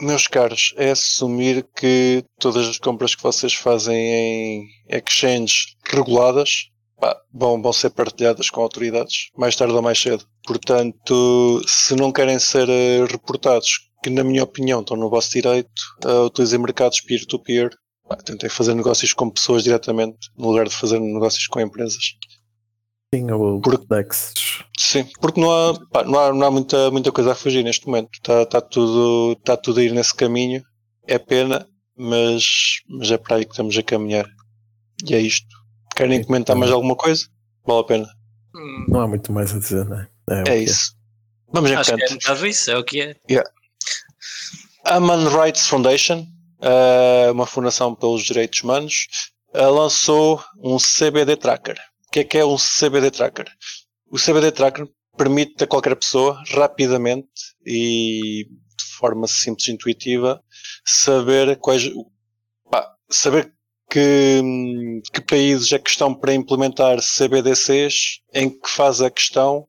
meus caros, é assumir que todas as compras que vocês fazem em exchanges reguladas pá, vão, vão ser partilhadas com autoridades, mais tarde ou mais cedo. Portanto, se não querem ser uh, reportados, que na minha opinião estão no vosso direito, uh, utilizem mercados peer-to-peer. -peer. Fazer negócios com pessoas diretamente, no lugar de fazer negócios com empresas. Sim, ou porque, Dex. Sim, porque não há, pá, não há, não há muita, muita coisa a fugir neste momento. Está tá tudo, tá tudo a ir nesse caminho. É pena, mas, mas é para aí que estamos a caminhar. E é isto. Querem comentar mais alguma coisa? Vale a pena. Hum. Não há muito mais a dizer, não é? É, é isso. É. Vamos em Acho frente. Que é isso, é o que é. Yeah. A Human Rights Foundation, uh, uma fundação pelos direitos humanos, uh, lançou um CBD Tracker. O que é que é um CBD Tracker? O CBD Tracker permite a qualquer pessoa, rapidamente e de forma simples e intuitiva, saber quais. Pá, saber que, que países é que estão para implementar CBDCs, em que fase a questão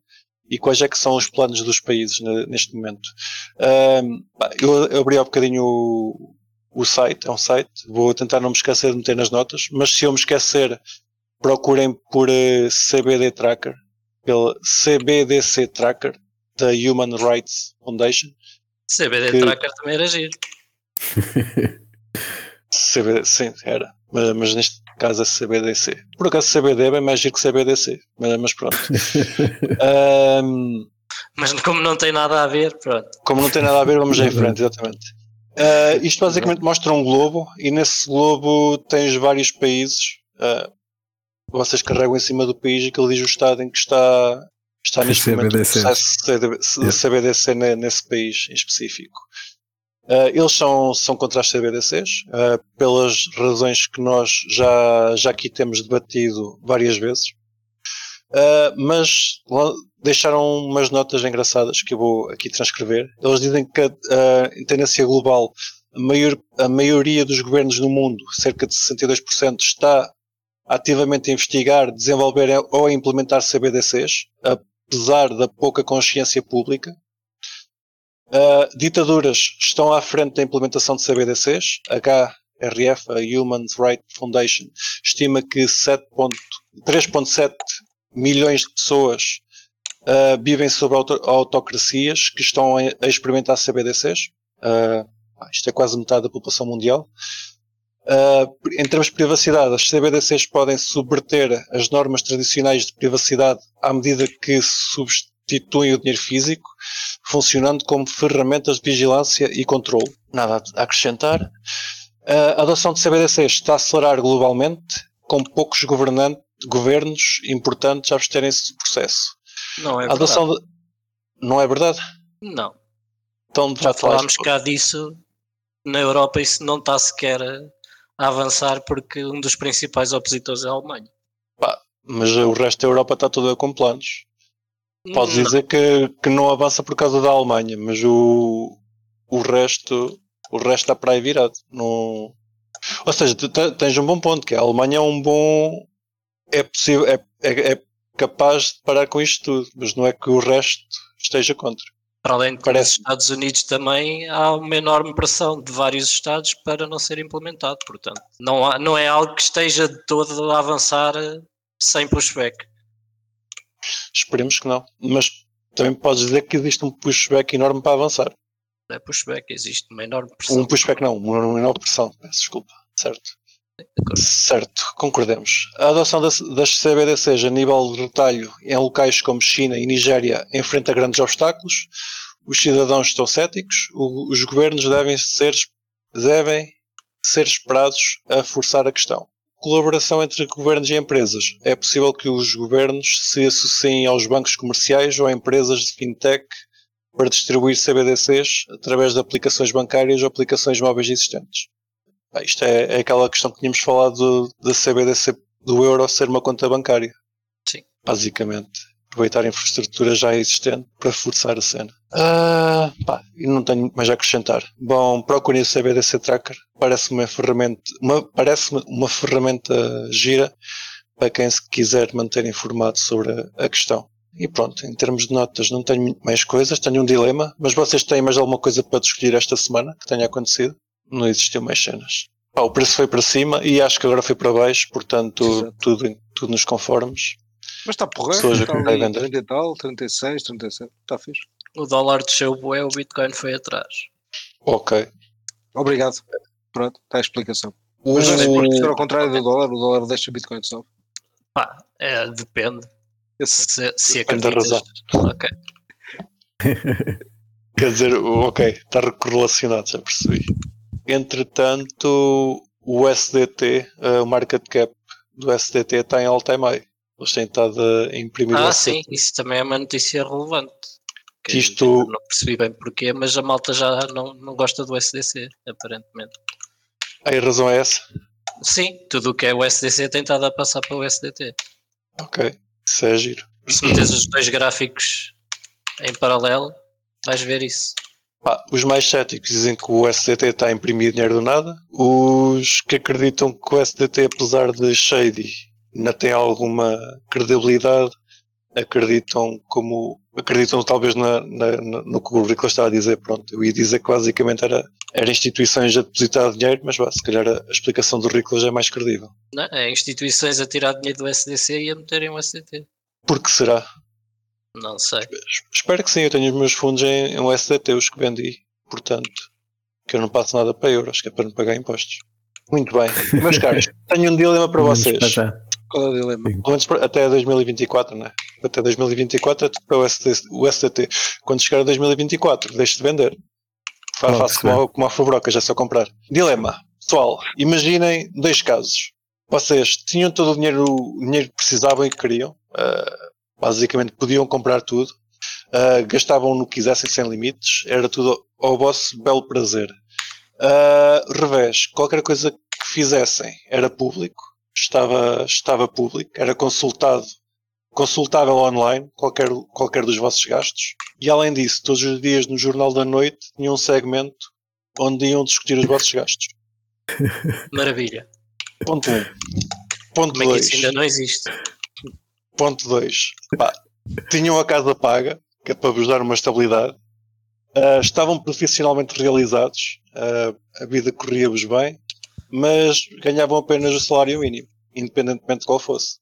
e quais é que são os planos dos países neste momento. Eu abri há um bocadinho o, o site, é um site, vou tentar não me esquecer de meter nas notas, mas se eu me esquecer procurem por eh, CBD Tracker, pelo CBDC Tracker da Human Rights Foundation. CBD que... Tracker também era giro. CBD, sim, era. Mas, mas, neste caso é CBDC. Por acaso CBD é bem mais giro que CBDC, mas, mas pronto. um, mas como não tem nada a ver, pronto. Como não tem nada a ver, vamos em frente, exatamente. Uh, isto basicamente mostra um globo e nesse globo tens vários países. Uh, vocês carregam em cima do país e que ele diz o estado em que está, está neste CBDC. momento de CBDC yeah. nesse país em específico. Uh, eles são, são contra as CBDCs, uh, ah, pelas razões que nós já, já aqui temos debatido várias vezes. Uh, mas deixaram umas notas engraçadas que eu vou aqui transcrever. Eles dizem que em tendência global a, maior, a maioria dos governos no mundo, cerca de 62%, está ativamente investigar, desenvolver ou implementar CBDCs, apesar da pouca consciência pública. Uh, ditaduras estão à frente da implementação de CBDCs. HRF, a Human Rights Foundation, estima que 3,7 milhões de pessoas uh, vivem sob auto autocracias que estão a, experimentar CBDCs. Uh, isto é quase metade da população mundial. Uh, em termos de privacidade, as CBDCs podem subverter as normas tradicionais de privacidade à medida que substituem o dinheiro físico, funcionando como ferramentas de vigilância e controle. Nada a acrescentar. Uh, a adoção de CBDCs está a acelerar globalmente, com poucos governos importantes a absterem-se do processo. Não é a adoção de... Não é verdade? Não. Então, já falámos cá disso na Europa isso não está sequer a avançar porque um dos principais opositores é a Alemanha. Pá, mas o resto da Europa está toda com planos. Podes não. dizer que, que não avança por causa da Alemanha, mas o, o resto o resto está para aí virado. Não... Ou seja, tens um bom ponto, que a Alemanha é um bom. É possível, é, é, é capaz de parar com isto tudo, mas não é que o resto esteja contra. Para além de que Parece... nos Estados Unidos também há uma enorme pressão de vários Estados para não ser implementado, portanto, não, há, não é algo que esteja de todo a avançar sem pushback. Esperemos que não, mas também podes dizer que existe um pushback enorme para avançar. Não é pushback, existe uma enorme pressão. Um pushback não, uma enorme pressão, peço desculpa, certo. Certo, concordemos. A adoção das, CBDCs a nível de retalho em locais como China e Nigéria enfrenta grandes obstáculos. Os cidadãos estão céticos. Os governos devem ser, devem ser esperados a forçar a questão. Colaboração entre governos e empresas. É possível que os governos se associem aos bancos comerciais ou a empresas de fintech para distribuir CBDCs através de aplicações bancárias ou aplicações móveis existentes. Ah, isto é, é, aquela questão que tínhamos falado da CBDC do euro ser uma conta bancária. Sim. Basicamente. Aproveitar a infraestrutura já existente para forçar a cena. Ah, pá, e não tenho mais a acrescentar. Bom, procurem o CBDC Tracker. Parece uma ferramenta, uma, parece uma ferramenta gira para quem se quiser manter informado sobre a, a questão. E pronto, em termos de notas, não tenho mais coisas, tenho um dilema, mas vocês têm mais alguma coisa para discutir esta semana que tenha acontecido? Não existiu mais cenas. Pá, o preço foi para cima e acho que agora foi para baixo, portanto, tudo, tudo nos conformes. Mas está porreiro, está ali 30 e tal, 36, 37, está fixe. O dólar desceu bué, o Bitcoin foi atrás. Ok. Obrigado. Pronto, está a explicação. O... Mas é se for ao contrário do dólar, o dólar deixa o Bitcoin sobe. Pá, é, depende. Se, se acreditas. Ok. Quer dizer, ok, está correlacionado, já percebi. Entretanto, o SDT, uh, o market cap do SDT está em all-time high. Eles têm estado a imprimir. Ah, sim, isso também é uma notícia relevante. Que isto... Não percebi bem porquê, mas a malta já não, não gosta do SDC, aparentemente. A razão é essa? Sim, tudo o que é o SDC tem estado a passar para o SDT. Ok, isso é giro. Se metes os dois gráficos em paralelo, vais ver isso. Ah, os mais céticos dizem que o SDT está a imprimir dinheiro do nada. Os que acreditam que o SDT, apesar de shady, ainda tem alguma credibilidade, acreditam como acreditam talvez na, na, no que o Ricola está a dizer. Pronto, eu ia dizer que basicamente era, era instituições a depositar dinheiro, mas bah, se calhar a, a explicação do Ricola já é mais credível. Não, é instituições a tirar dinheiro do SDC e a meterem o SDT. Por que será? Não sei. Espero que sim, eu tenho os meus fundos em, em USDT, os que vendi. Portanto, que eu não passo nada para euros, que é para não pagar impostos. Muito bem. Meus caros, tenho um dilema para vocês. Qual é o dilema? Até 2024, não é? Até 2024 é para o SDT, o SDT. Quando chegar a 2024, deixe de vender. Faz faço como, como a Fubroca, já só comprar. Dilema. Pessoal, imaginem dois casos. Vocês tinham todo o dinheiro, o dinheiro que precisavam e que queriam. Uh, Basicamente podiam comprar tudo, uh, gastavam no que quisessem sem limites, era tudo ao vosso belo prazer. Uh, revés, qualquer coisa que fizessem era público, estava, estava público, era consultado, consultável online, qualquer, qualquer dos vossos gastos. E além disso, todos os dias no Jornal da Noite tinham um segmento onde iam discutir os vossos gastos. Maravilha. Ponto 1. Um. Ponto 2. Como é que isso ainda não existe? Ponto 2. Tinham a casa paga, que é para vos dar uma estabilidade. Uh, estavam profissionalmente realizados, uh, a vida corria-vos bem, mas ganhavam apenas o salário mínimo, independentemente de qual fosse.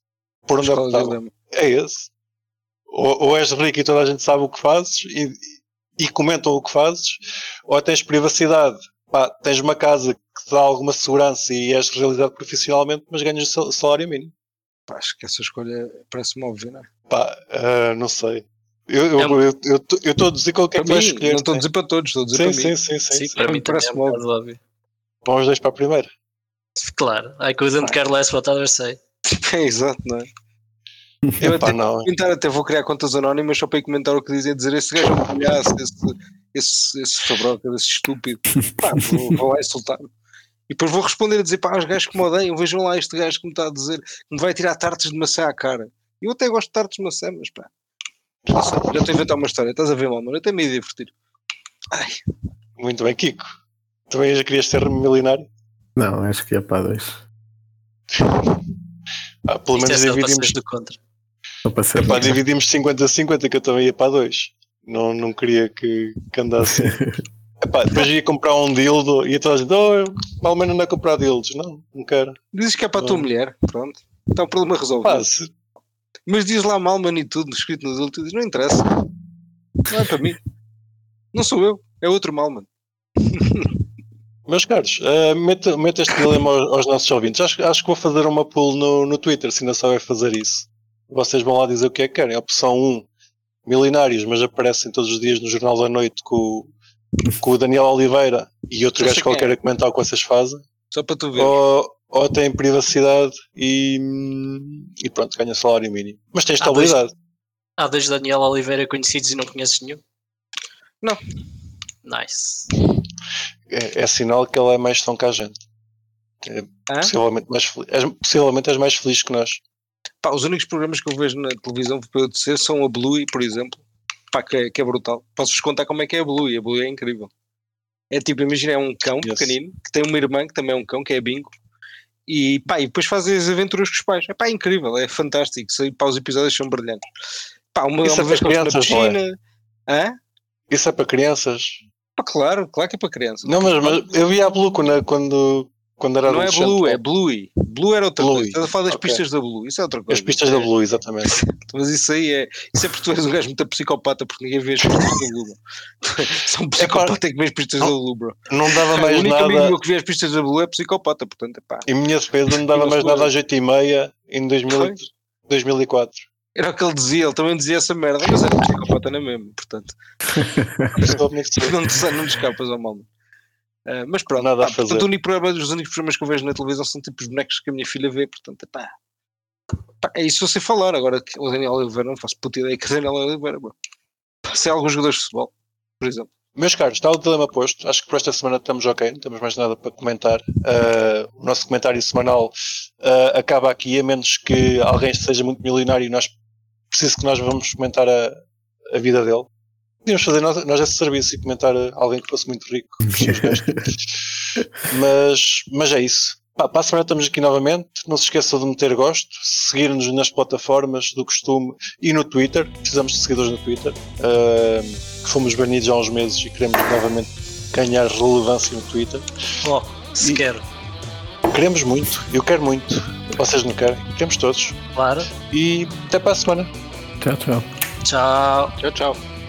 Por onde optavam? É esse. ou, ou és rico e toda a gente sabe o que fazes e, e comentam o que fazes, ou tens privacidade, pá, tens uma casa que te dá alguma segurança e és realizado profissionalmente, mas ganhas sal- salário mínimo. Pá, acho que essa escolha parece-me óbvia, não é? Pá, ah, não sei. Eu estou É eu, eu, tô- eu tô a dizer qual é que Para vais escolher. não estou a dizer para todos, estou a dizer Sim, para sim, mim. sim, sim, Sim, sim. para mim é logo. bocado óbvio. Vamos os dois para a primeira. Claro, I couldn't care less what others say. É exato, não é? Eu Epá, até, não. comentar, até vou criar contas anónimas só para ir comentar o que dizem, dizer esse gajo é um palhaço, esse, esse, esse fabroca, esse estúpido. Pá, vou, vou lá insultar. E depois vou responder a dizer, pá, os gajos que me odeiam, vejam lá este gajo que me está a dizer que me vai tirar tartes de maçã à cara. Eu até gosto de tartes de maçã, mas pá. Não sei, já estou a inventar uma história, estás a ver, mano? Eu até me ia divertir. Ai, Muito bem, Kiko. Também já querias ser milionário? Não, acho que é para dois. Ah, pelo Isto é menos para dividimos, do contra. Para ser. epá, dividimos 50-50 que eu também ia para dois. Não, não queria que, que andasse. Epá, depois ia comprar um dildo e toda a gente, oh, mal menos não é comprar dildos. Não, não quero. dizes que é para a tua mulher, pronto. Está o problema resolvido. Pá, se- Mas diz lá Malman e tudo, escrito nos últimos, não interessa. Não é para mim. Não sou eu, é outro Malman. Meus caros, uh, meta, meta este dilema aos, aos nossos ouvintes. Acho, acho que vou fazer uma poll no, no Twitter, se ainda sabem fazer isso. Vocês vão lá dizer o que é que querem. Opção 1, milionários, mas aparecem todos os dias no Jornal da Noite com, com o Daniel Oliveira e outro gajo qualquer é. a comentar o que vocês fazem. Só para tu ver. Ou, ou têm privacidade e, e pronto, ganha salário mínimo. Mas tem Ah, dois- estabilidade. Há dois Daniel Oliveira conhecidos e não conheces nenhum? Não. Nice. É, é sinal que ele é mais são que a gente. É Hã? possivelmente, mais feliz, és, possivelmente és mais feliz que nós. Pá, os únicos programas que eu vejo na televisão para eu dizer são a Bluey, por exemplo. Pá, que é, que é brutal. Posso-vos contar como é que é a Bluey. A Bluey é incrível. É tipo, imagina, é um cão Yes. pequenino que tem uma irmã que também é um cão, que é Bingo. E pá, e depois fazem as aventuras com os pais. É pá, é incrível, é fantástico. Sei, pá, os episódios são brilhantes. Pá, uma, Isso é uma vez que na crianças, é? piscina. Hã? Isso é para crianças. Pá, claro, claro que é para criança. Não, mas, mas eu vi a Blue quando, quando, quando era Não é. Blue, é Bluey. Blue era outra Bluey, coisa. Estás a falar das ok. pistas da Blue. Isso é outra coisa. As pistas da Blue, exatamente. Mas isso aí é. Isso é porque tu és um gajo muito psicopata, porque ninguém vê as pistas da Blue. Só um psicopata é que vê as pistas da Blue, bro. Não dava o mais único amigo nada. meu que vê as pistas da Blue é psicopata, portanto, é pá. Em minha defesa, não dava Não mais nada às 8 e meia em 2000, Foi? 2004. Era o que ele dizia, ele também dizia essa merda, mas era um psicopata não é mesmo, portanto. Não te, não te escapas ao mal. Ah, mas pronto, Nada a pá, portanto, fazer. o único programa, os únicos programas que eu vejo na televisão são tipo os bonecos que a minha filha vê, portanto, pá. Pá, é isso eu sei falar. Agora, que o Daniel Oliveira, não faço puta ideia que o Daniel Oliveira, bro. Pá, Sei alguns jogadores de futebol, por exemplo. Meus caros, está o dilema posto. Acho que por esta semana estamos ok, não temos mais nada para comentar. Uh, o nosso comentário semanal uh, acaba aqui, a menos que alguém seja muito milionário e nós preciso que nós vamos comentar a, a vida dele. Podíamos fazer nós, nós esse serviço e comentar uh, alguém que fosse muito rico. mas, mas é isso. Pá, para a semana estamos aqui novamente. Não se esqueçam de meter gosto, seguir-nos nas plataformas do costume e no Twitter. Precisamos de seguidores no Twitter. Uh, que fomos banidos há uns meses e queremos novamente ganhar relevância no Twitter. Oh, se E- quero. Queremos muito, eu quero muito. Vocês não querem? Queremos todos. Claro. E até para a semana. Tchau, tchau. Tchau. Tchau, tchau.